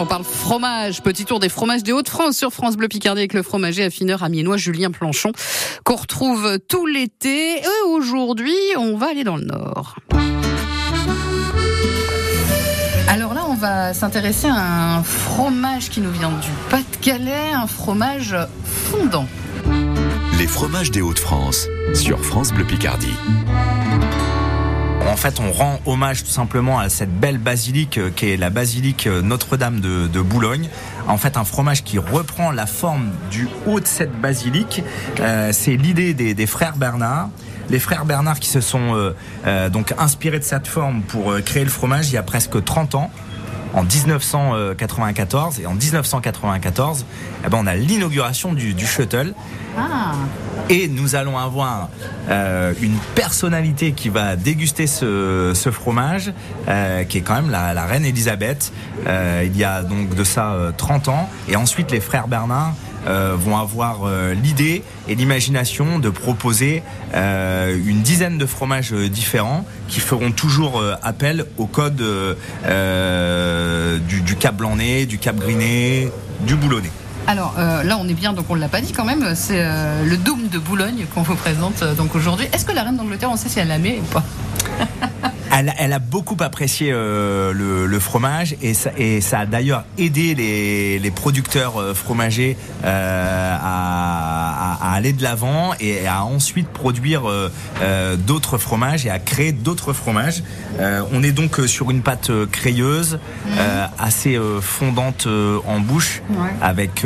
On parle fromage, petit tour des fromages des Hauts-de-France sur France Bleu Picardie avec le fromager affineur amiénois Julien Planchon qu'on retrouve tout l'été. Aujourd'hui, on va aller dans le Nord. Alors là, on va s'intéresser à un fromage qui nous vient du Pas-de-Calais, un fromage fondant. Les fromages des Hauts-de-France sur France Bleu Picardie. En fait, on rend hommage tout simplement à cette belle basilique euh, qui est la basilique euh, Notre-Dame de, Boulogne. En fait, un fromage qui reprend la forme du haut de cette basilique. Euh, c'est l'idée des, frères Bernard. Les frères Bernard qui se sont donc inspirés de cette forme pour créer le fromage il y a presque 30 ans en 1994 et en 1994 eh ben, on a l'inauguration du, du shuttle Ah, et nous allons avoir euh, une personnalité qui va déguster ce, ce fromage, euh, qui est quand même la, la reine Elisabeth. Euh, il y a donc de ça euh, 30 ans. Et ensuite, les frères Bernard vont avoir euh, l'idée et l'imagination de proposer euh, une dizaine de fromages euh, différents qui feront toujours euh, appel au code euh, euh, du, Cap Blanc-Nez, du Cap Griné, du Boulonnais. alors euh, là, on est bien, donc on l'a pas dit quand même. C'est euh, le Dôme de Boulogne qu'on vous présente euh, donc aujourd'hui. Est-ce que la reine d'Angleterre, on sait si elle l'aimait ou pas? Elle, elle a beaucoup apprécié euh, le, le fromage et ça, et ça a d'ailleurs aidé les, les producteurs euh, fromagers euh, à, à- à aller de l'avant et à ensuite produire euh, euh, d'autres fromages et à créer d'autres fromages. Euh, on est donc sur une pâte crayeuse, euh, assez euh, fondante euh, en bouche, Ouais. avec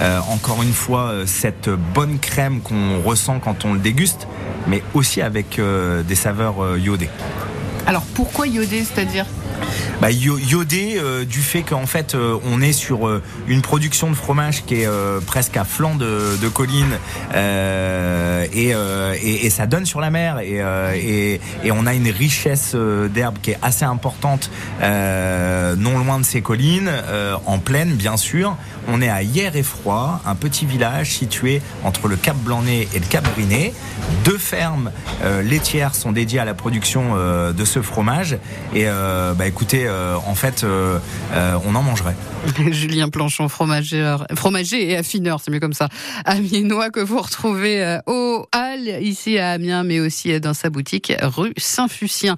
euh, encore une fois euh, cette bonne crème qu'on ressent quand on le déguste, mais aussi avec euh, des saveurs iodées. Alors pourquoi iodé, c'est-à-dire? Bah, iodé euh, du fait qu'en fait euh, on est sur euh, une production de fromage qui est presque à flanc de, de colline et, euh, et, et ça donne sur la mer. Et, euh, et, et on a une richesse euh, d'herbe qui est assez importante non loin de ces collines en plaine bien sûr. On est à Hier et Froid un petit village situé entre le Cap Blanc-Nez et le Cap Griné deux fermes laitières sont dédiées à la production de ce fromage. Et bah écoutez en fait on en mangerait. Julien Planchon, fromager, fromager et affineur, c'est mieux comme ça. Amiénois que vous retrouvez euh, au Hall, ici à Amiens, mais aussi dans sa boutique rue Saint-Fucien.